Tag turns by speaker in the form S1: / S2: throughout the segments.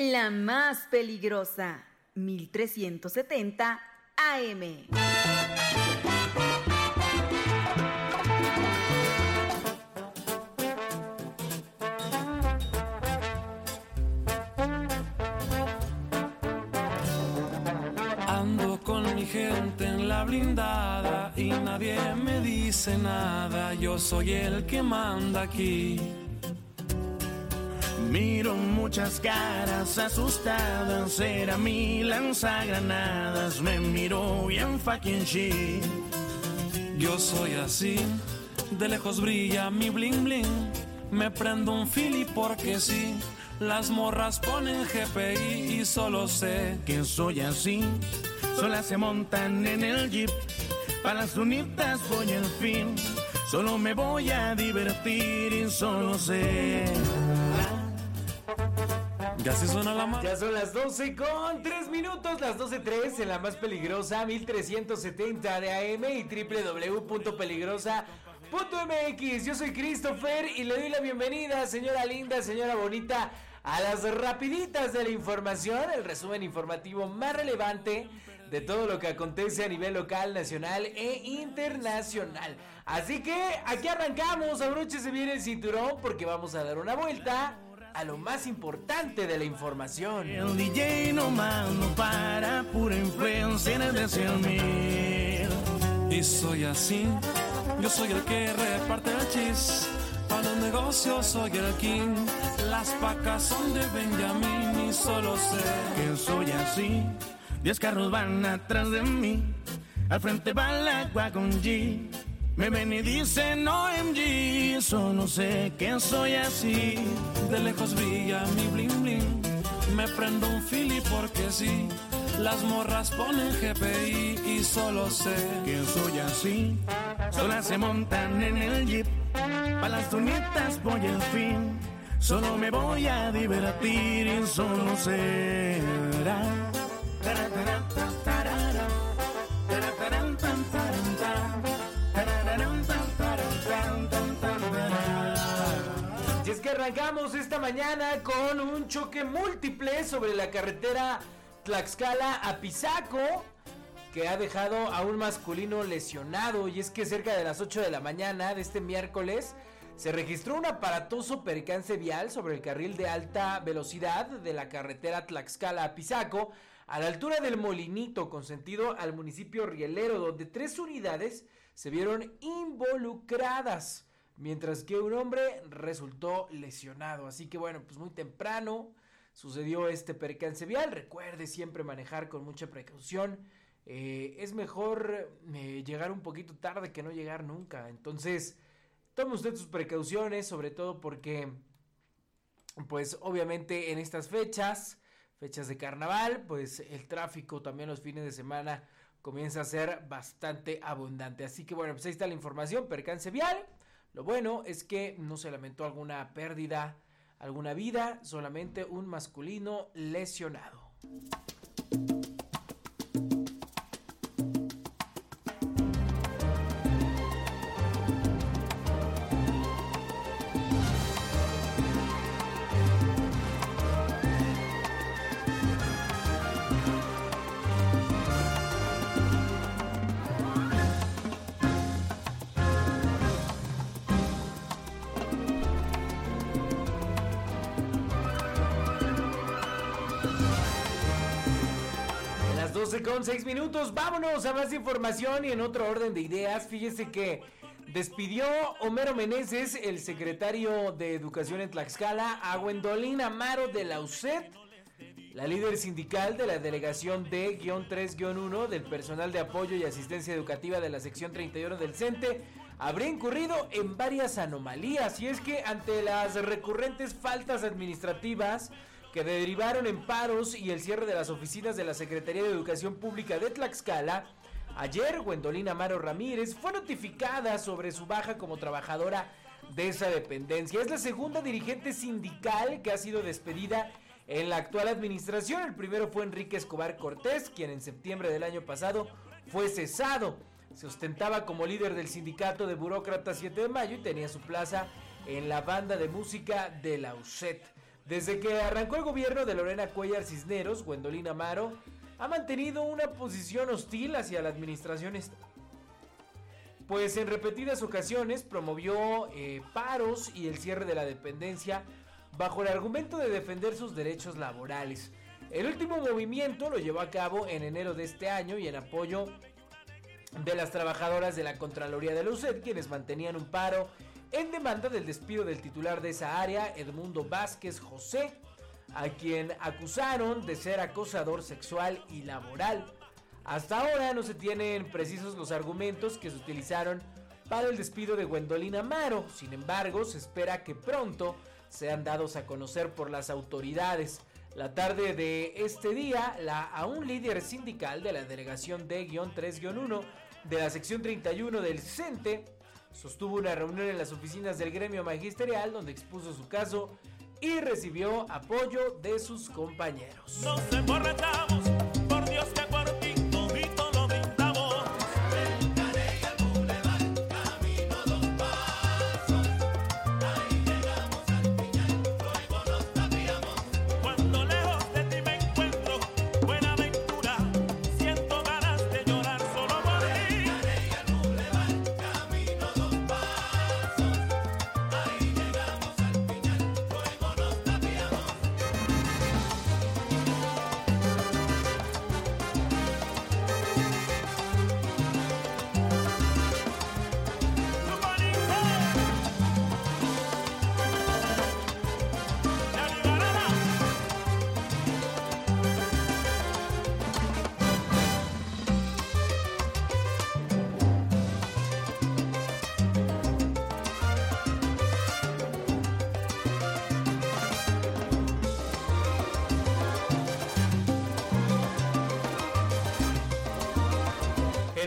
S1: La más peligrosa, 1370 AM.
S2: Ando con mi gente en la blindada y nadie me dice nada. Yo soy el que manda aquí.
S3: Miro muchas caras asustadas, era mi lanzagranadas, me miro bien fucking shit.
S2: Yo soy así, de lejos brilla mi bling bling. Me prendo un fili porque sí. Las morras ponen GPI y solo sé
S3: que soy así. Solas se montan en el jeep, para las unitas voy al fin. Solo me voy a divertir y solo sé.
S2: Ya se suena la mano.
S4: Ya son las 12 con 3 minutos, las 12.3 en la más peligrosa, 1370 de AM y www.peligrosa.mx. Yo soy Christopher y le doy la bienvenida, señora linda, señora bonita, a las rapiditas de la información, el resumen informativo más relevante de todo lo que acontece a nivel local, nacional e internacional. Así que aquí arrancamos, abróchese bien el cinturón porque vamos a dar una vuelta a lo más importante de la información.
S3: El DJ no más no para, pura influencia en el mil.
S2: Y soy así, yo soy el que reparte el chis. Para los negocios soy el king. Las pacas son de Benjamín y solo sé
S3: que soy así. Diez carros van atrás de mí. Al frente va la con G. Me ven y dicen OMG, solo sé que soy así.
S2: De lejos brilla mi bling bling. Me prendo un fili porque sí. Las morras ponen GPI y solo sé
S3: que soy así. Solas se montan en el jeep. Pa' las tunitas voy al fin. Solo me voy a divertir y solo será.
S4: Arrancamos esta mañana con un choque múltiple sobre la carretera Tlaxcala a Pisaco que ha dejado a un masculino lesionado. Y es que cerca de las 8 de la mañana de este miércoles se registró un aparatoso percance vial sobre el carril de alta velocidad de la carretera Tlaxcala a Pisaco a la altura del Molinito con sentido al municipio Rielero donde tres unidades se vieron involucradas mientras que un hombre resultó lesionado así que bueno pues muy temprano sucedió este percance vial recuerde siempre manejar con mucha precaución eh, es mejor eh, llegar un poquito tarde que no llegar nunca. Entonces, tome usted sus precauciones, sobre todo porque, pues obviamente en estas fechas, fechas de carnaval, pues el tráfico también los fines de semana comienza a ser bastante abundante. Así que bueno, pues ahí está la información, percance vial. Lo bueno es que no se lamentó alguna pérdida, alguna vida, solamente un masculino lesionado. Con 6 minutos, vámonos a más información y en otro orden de ideas, fíjese que despidió Homero Meneses, el secretario de Educación en Tlaxcala, a Gwendolyn Amaro de la UCED, la líder sindical de la delegación D-3-1 del personal de apoyo y asistencia educativa de la sección 31 del CENTE, habría incurrido en varias anomalías y es que ante las recurrentes faltas administrativas, que derivaron en paros y el cierre de las oficinas de la Secretaría de Educación Pública de Tlaxcala, ayer Gwendolyn Amaro Ramírez fue notificada sobre su baja como trabajadora de esa dependencia. Es la segunda dirigente sindical que ha sido despedida en la actual administración. El primero fue Enrique Escobar Cortés, quien en septiembre del año pasado fue cesado. Se ostentaba como líder del sindicato de burócratas 7 de mayo y tenía su plaza en la banda de música de la UCET. Desde que arrancó el gobierno de Lorena Cuellar Cisneros, Gwendolyn Amaro ha mantenido una posición hostil hacia la administración pues en repetidas ocasiones promovió eh, paros y el cierre de la dependencia bajo el argumento de defender sus derechos laborales. El último movimiento lo llevó a cabo en enero de este año y en apoyo de las trabajadoras de la Contraloría de la UCED, quienes mantenían un paro en demanda del despido del titular de esa área, Edmundo Vázquez José, a quien acusaron de ser acosador sexual y laboral. Hasta ahora no se tienen precisos los argumentos que se utilizaron para el despido de Gwendolyn Amaro, sin embargo se espera que pronto sean dados a conocer por las autoridades. La tarde de este día, la aún líder sindical de la delegación D-3-1 de la sección 31 del CENTE sostuvo una reunión en las oficinas del gremio magisterial donde expuso su caso y recibió apoyo de sus compañeros.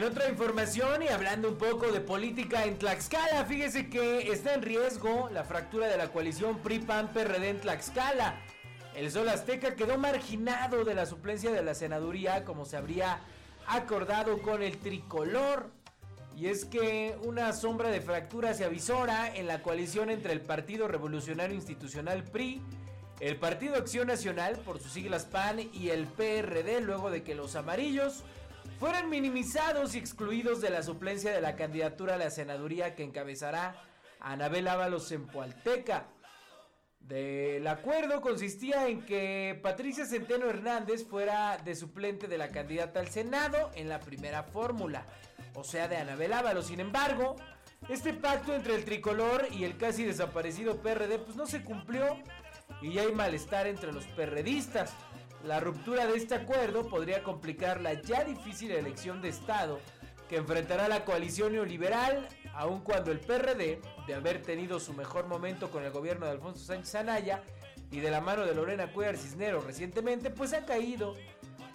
S4: Otra información y hablando un poco de política en Tlaxcala, fíjese que está en riesgo la fractura de la coalición PRI-PAN-PRD en Tlaxcala. El Sol Azteca quedó marginado de la suplencia de la senaduría como se habría acordado con el tricolor. Y es que una sombra de fractura se avisora en la coalición entre el Partido Revolucionario Institucional PRI, el Partido Acción Nacional por sus siglas PAN y el PRD luego de que los amarillos fueron minimizados y excluidos de la suplencia de la candidatura a la senaduría que encabezará Anabel Ábalos en Pualteca. El acuerdo consistía en que Patricia Centeno Hernández fuera de suplente de la candidata al Senado en la primera fórmula, o sea, de Anabel Ábalos. Sin embargo, este pacto entre el tricolor y el casi desaparecido PRD pues no se cumplió y ya hay malestar entre los perredistas. La ruptura de este acuerdo podría complicar la ya difícil elección de Estado que enfrentará la coalición neoliberal, aun cuando el PRD, de haber tenido su mejor momento con el gobierno de Alfonso Sánchez Anaya y de la mano de Lorena Cuellar Cisneros recientemente, pues ha caído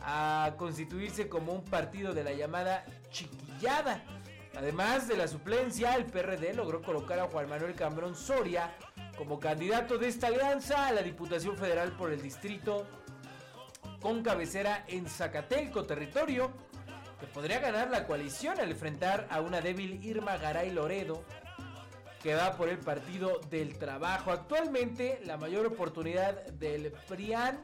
S4: a constituirse como un partido de la llamada chiquillada. Además de la suplencia, el PRD logró colocar a Juan Manuel Cambrón Soria como candidato de esta alianza a la Diputación Federal por el Distrito con cabecera en Zacatelco, territorio que podría ganar la coalición al enfrentar a una débil Irma Garay Loredo, que va por el Partido del Trabajo. Actualmente la mayor oportunidad del PRIAN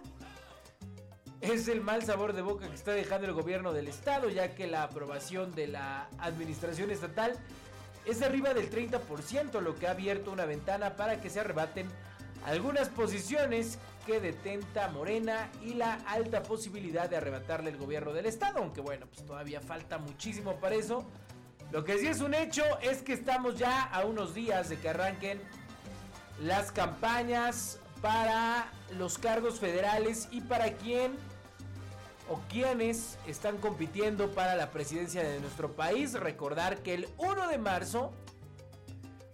S4: es el mal sabor de boca que está dejando el gobierno del estado, ya que la aprobación de la administración estatal es arriba del 30%, lo que ha abierto una ventana para que se arrebaten algunas posiciones que detenta Morena y la alta posibilidad de arrebatarle el gobierno del estado, aunque bueno, pues todavía falta muchísimo para eso. Lo que sí es un hecho es que estamos ya a unos días de que arranquen las campañas para los cargos federales y para quién o quienes están compitiendo para la presidencia de nuestro país. Recordar que el 1 de marzo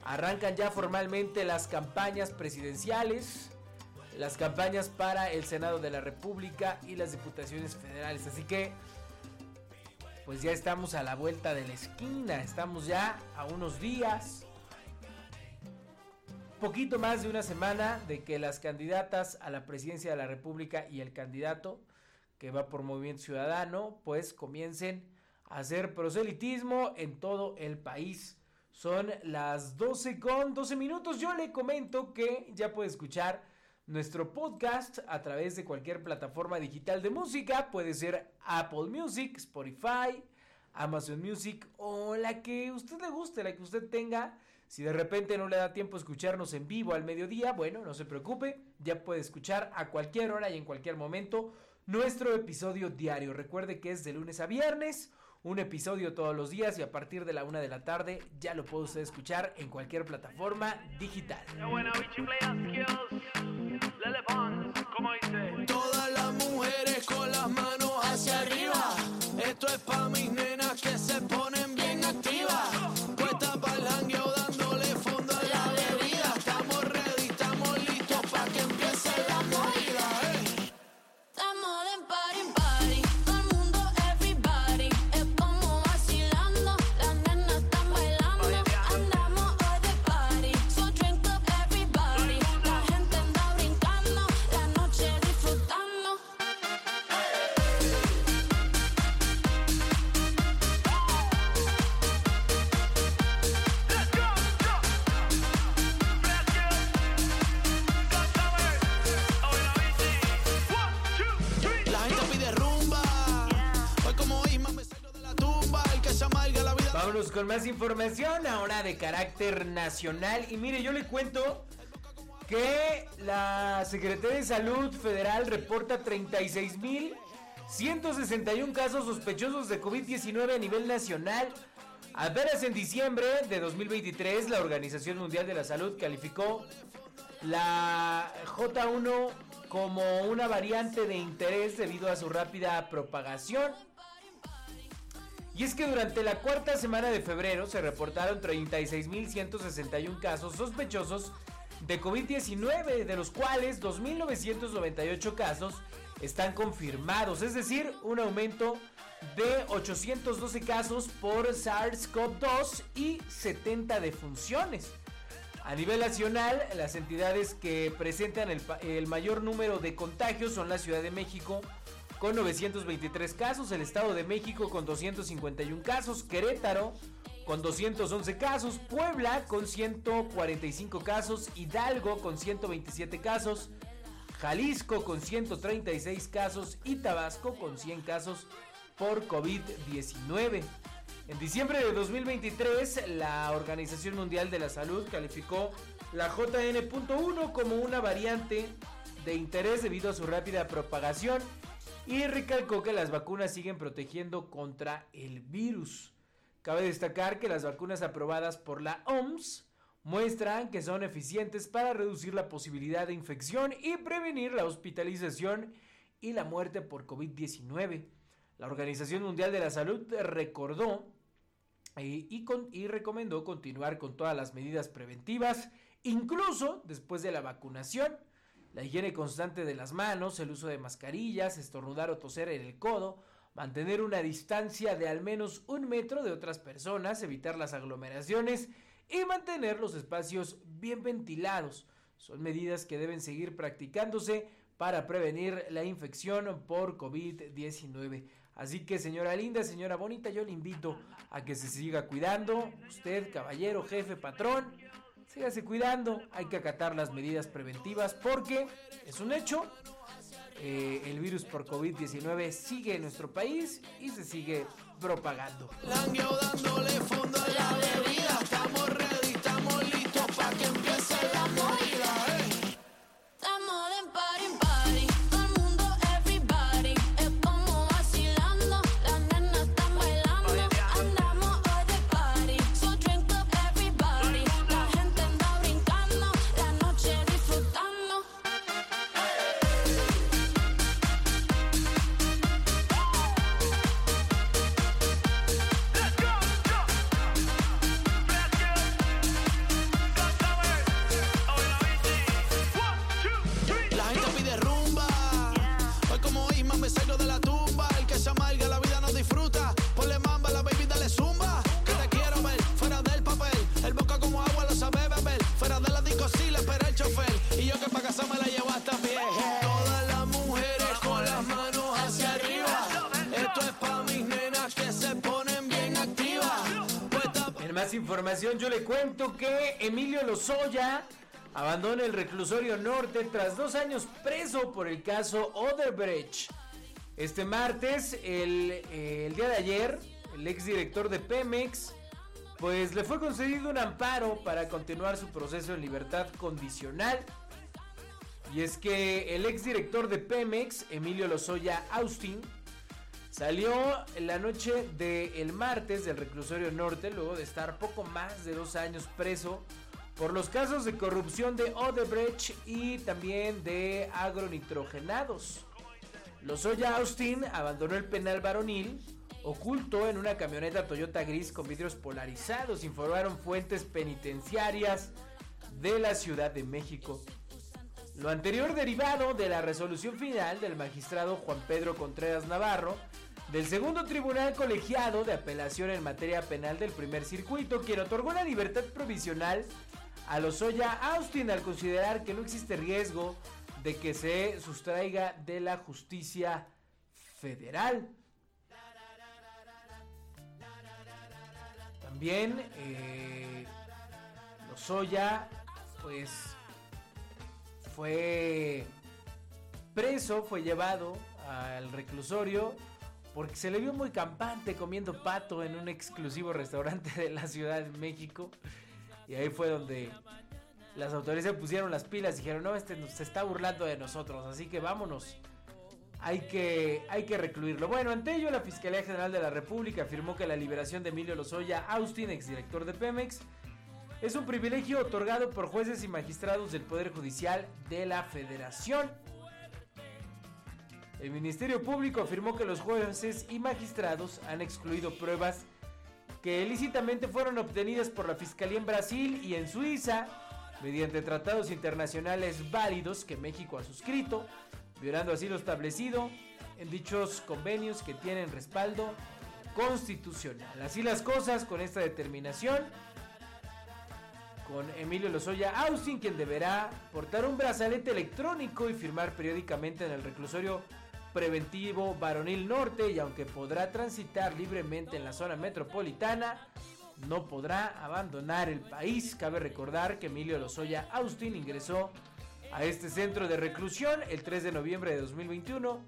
S4: arrancan ya formalmente las campañas presidenciales las campañas para el Senado de la República y las diputaciones federales. Así que, pues ya estamos a la vuelta de la esquina, estamos ya a unos días, poquito más de una semana de que las candidatas a la presidencia de la República y el candidato que va por Movimiento Ciudadano, pues comiencen a hacer proselitismo en todo el país. Son las 12 con 12 minutos. Yo le comento que ya puede escuchar nuestro podcast a través de cualquier plataforma digital de música. Puede ser Apple Music, Spotify, Amazon Music o la que usted le guste, la que usted tenga. Si de repente no le da tiempo escucharnos en vivo al mediodía, bueno, no se preocupe, ya puede escuchar a cualquier hora y en cualquier momento nuestro episodio diario. Recuerde que es de lunes a viernes, un episodio todos los días y a partir de la una de la tarde ya lo puede usted escuchar en cualquier plataforma digital.
S5: Todas las mujeres con las manos hacia arriba. Esto es pa' mis nenas que se ponen
S4: Con más información ahora de carácter nacional. Y mire, yo le cuento que la Secretaría de Salud Federal reporta 36.161 casos sospechosos de COVID-19 a nivel nacional. Apenas en diciembre de 2023, la Organización Mundial de la Salud calificó la J1 como una variante de interés debido a su rápida propagación. Y es que durante la cuarta semana de febrero se reportaron 36.161 casos sospechosos de COVID-19, de los cuales 2.998 casos están confirmados, es decir, un aumento de 812 casos por SARS-CoV-2 y 70 defunciones. A nivel nacional, las entidades que presentan el, el mayor número de contagios son la Ciudad de México con 923 casos, el Estado de México con 251 casos, Querétaro con 211 casos, Puebla con 145 casos, Hidalgo con 127 casos, Jalisco con 136 casos y Tabasco con 100 casos por COVID-19. En diciembre de 2023, la Organización Mundial de la Salud calificó la JN.1 como una variante de interés debido a su rápida propagación y recalcó que las vacunas siguen protegiendo contra el virus. Cabe destacar que las vacunas aprobadas por la OMS muestran que son eficientes para reducir la posibilidad de infección y prevenir la hospitalización y la muerte por COVID-19. La Organización Mundial de la Salud recordó eh, y, y recomendó continuar con todas las medidas preventivas, incluso después de la vacunación. La higiene constante de las manos, el uso de mascarillas, estornudar o toser en el codo, mantener una distancia de al menos un metro de otras personas, evitar las aglomeraciones y mantener los espacios bien ventilados. Son medidas que deben seguir practicándose para prevenir la infección por COVID-19. Así que señora linda, señora bonita, yo le invito a que se siga cuidando. Usted, caballero, jefe, patrón, sígase cuidando. Hay que acatar las medidas preventivas porque es un hecho. eh, el virus por COVID-19 sigue en nuestro país y se sigue propagando. Información yo le cuento que Emilio Lozoya abandona el reclusorio norte tras dos años preso por el caso Odebrecht. Este martes, el, eh, el día de ayer, el exdirector de Pemex, pues le fue concedido un amparo para continuar su proceso en libertad condicional. Y es que el exdirector de Pemex, Emilio Lozoya Austin, salió en la noche del martes del reclusorio norte luego de estar poco más de dos años preso por los casos de corrupción de Odebrecht y también de agronitrogenados. Lozoya Austin abandonó el penal varonil oculto en una camioneta Toyota gris con vidrios polarizados, informaron fuentes penitenciarias de la Ciudad de México. Lo anterior derivado de la resolución final del magistrado Juan Pedro Contreras Navarro del segundo tribunal colegiado de apelación en materia penal del primer circuito, quien otorgó la libertad provisional a Lozoya Austin al considerar que no existe riesgo de que se sustraiga de la justicia federal. También eh, Lozoya, pues, fue preso, fue llevado al reclusorio porque se le vio muy campante comiendo pato en un exclusivo restaurante de la Ciudad de México. Y ahí fue donde las autoridades pusieron las pilas y dijeron, no, este se está burlando de nosotros, así que vámonos. Hay que, hay que recluirlo. Bueno, ante ello, la Fiscalía General de la República afirmó que la liberación de Emilio Lozoya Austin, exdirector de Pemex, es un privilegio otorgado por jueces y magistrados del Poder Judicial de la Federación. El Ministerio Público afirmó que los jueces y magistrados han excluido pruebas que ilícitamente fueron obtenidas por la Fiscalía en Brasil y en Suiza mediante tratados internacionales válidos que México ha suscrito, violando así lo establecido en dichos convenios que tienen respaldo constitucional. Así las cosas con esta determinación con Emilio Lozoya Austin, quien deberá portar un brazalete electrónico y firmar periódicamente en el reclusorio preventivo Varonil Norte y aunque podrá transitar libremente en la zona metropolitana, no podrá abandonar el país. Cabe recordar que Emilio Lozoya Austin ingresó a este centro de reclusión el 3 de noviembre de 2021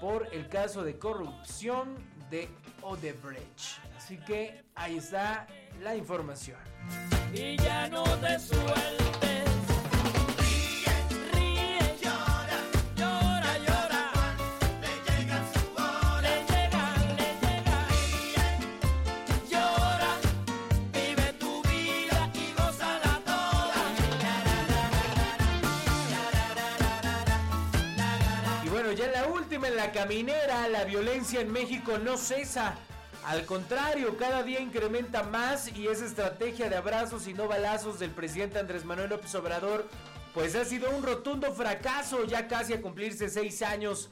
S4: por el caso de corrupción de Odebrecht. Así que ahí está la información.
S6: y ya no te sueltes.
S4: En la última, en la caminera, la violencia en México no cesa. Al contrario, cada día incrementa más y esa estrategia de abrazos y no balazos del presidente Andrés Manuel López Obrador, pues ha sido un rotundo fracaso, ya casi a cumplirse seis años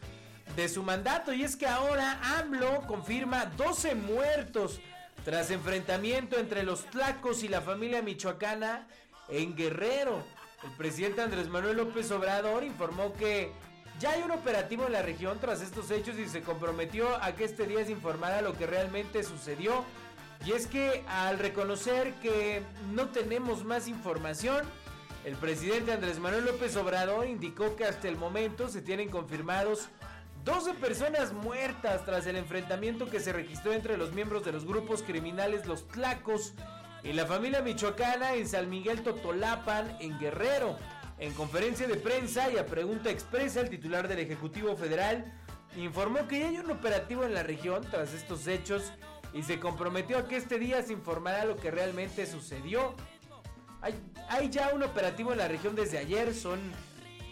S4: de su mandato. Y es que ahora AMLO confirma 12 muertos tras enfrentamiento entre los tlacos y la familia michoacana en Guerrero. El presidente Andrés Manuel López Obrador informó que ya hay un operativo en la región tras estos hechos y se comprometió a que este día se informara lo que realmente sucedió. Y es que al reconocer que no tenemos más información, el presidente Andrés Manuel López Obrador indicó que hasta el momento se tienen confirmados 12 personas muertas tras el enfrentamiento que se registró entre los miembros de los grupos criminales Los Tlacos y la familia michoacana en San Miguel Totolapan, en Guerrero. En conferencia de prensa y a pregunta expresa, el titular del Ejecutivo Federal informó que ya hay un operativo en la región tras estos hechos y se comprometió a que este día se informará lo que realmente sucedió. Hay, hay ya un operativo en la región desde ayer, son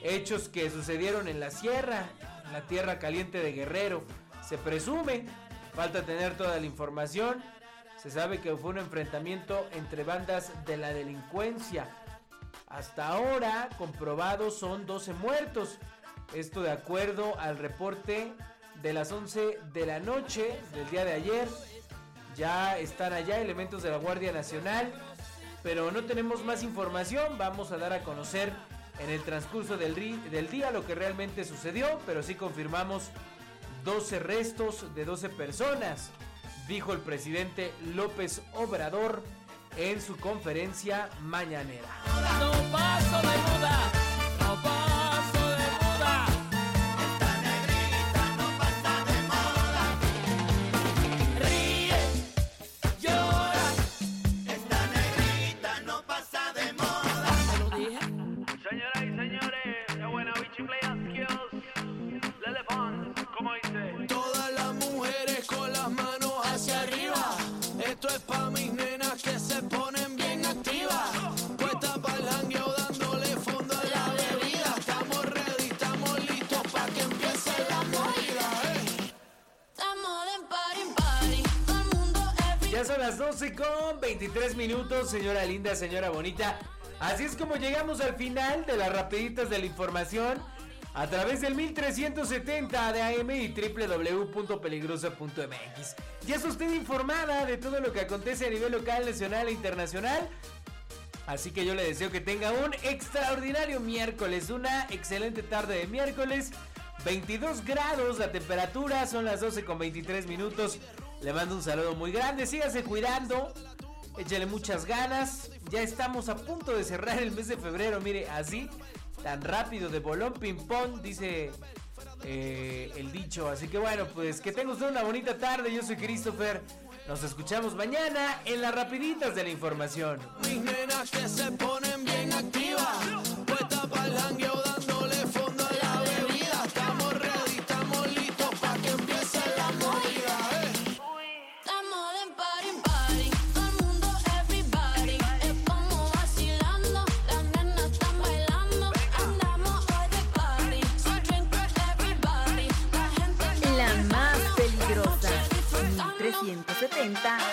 S4: hechos que sucedieron en la sierra, en la tierra caliente de Guerrero. Se presume, falta tener toda la información, se sabe que fue un enfrentamiento entre bandas de la delincuencia. Hasta ahora, comprobados son 12 muertos. Esto de acuerdo al reporte de las 11 de la noche del día de ayer. Ya están allá elementos de la Guardia Nacional, pero no tenemos más información. Vamos a dar a conocer en el transcurso del, del día lo que realmente sucedió, pero sí confirmamos 12 restos de 12 personas, dijo el presidente López Obrador en su conferencia mañanera. Ya son las 12 con 23 minutos, señora linda, señora bonita. Así es como llegamos al final de las rapiditas de la información a través del 1370 de AM y www.peligrosa.mx. Ya está usted informada de todo lo que acontece a nivel local, nacional e internacional. Así que yo le deseo que tenga un extraordinario miércoles, una excelente tarde de miércoles. 22 grados la temperatura, son las 12 con 23 minutos. Le mando un saludo muy grande, sígase cuidando, échale muchas ganas. Ya estamos a punto de cerrar el mes de febrero, mire, así, tan rápido, de bolón ping-pong, dice eh, el dicho. Así que bueno, pues que tenga usted una bonita tarde. Yo soy Christopher. Nos escuchamos mañana en las rapiditas de la información.
S5: Mis nenas que se ponen bien activas.
S7: Everybody. La